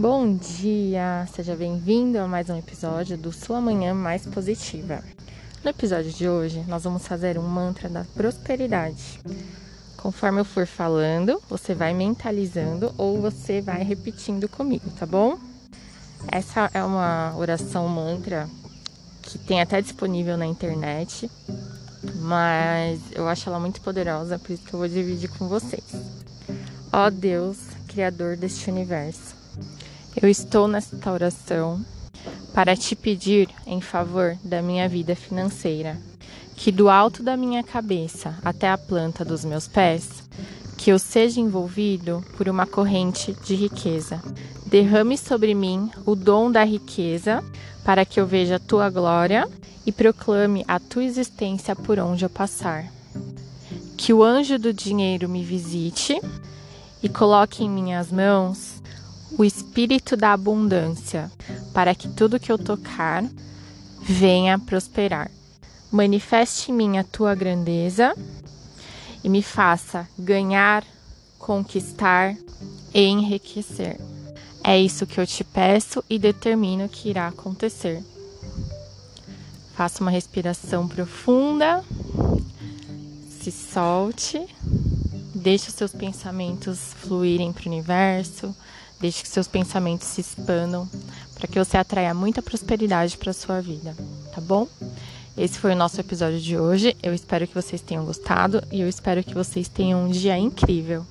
Bom dia, seja bem-vindo a mais um episódio do Sua Manhã Mais Positiva. No episódio de hoje, nós vamos fazer um mantra da prosperidade. Conforme eu for falando, você vai mentalizando ou você vai repetindo comigo, tá bom? Essa é uma oração mantra que tem até disponível na internet, mas eu acho ela muito poderosa, por isso que eu vou dividir com vocês. Ó Deus, Criador deste universo, eu estou nesta oração para te pedir em favor da minha vida financeira, que do alto da minha cabeça até a planta dos meus pés, que eu seja envolvido por uma corrente de riqueza. Derrame sobre mim o dom da riqueza, para que eu veja a tua glória e proclame a tua existência por onde eu passar. Que o anjo do dinheiro me visite e coloque em minhas mãos o espírito da abundância, para que tudo que eu tocar venha prosperar. Manifeste em mim a tua grandeza e me faça ganhar, conquistar e enriquecer. É isso que eu te peço e determino que irá acontecer. Faça uma respiração profunda, se solte, deixe os seus pensamentos fluírem para o universo, deixe que seus pensamentos se expandam para que você atraia muita prosperidade para sua vida, tá bom? Esse foi o nosso episódio de hoje. Eu espero que vocês tenham gostado e eu espero que vocês tenham um dia incrível.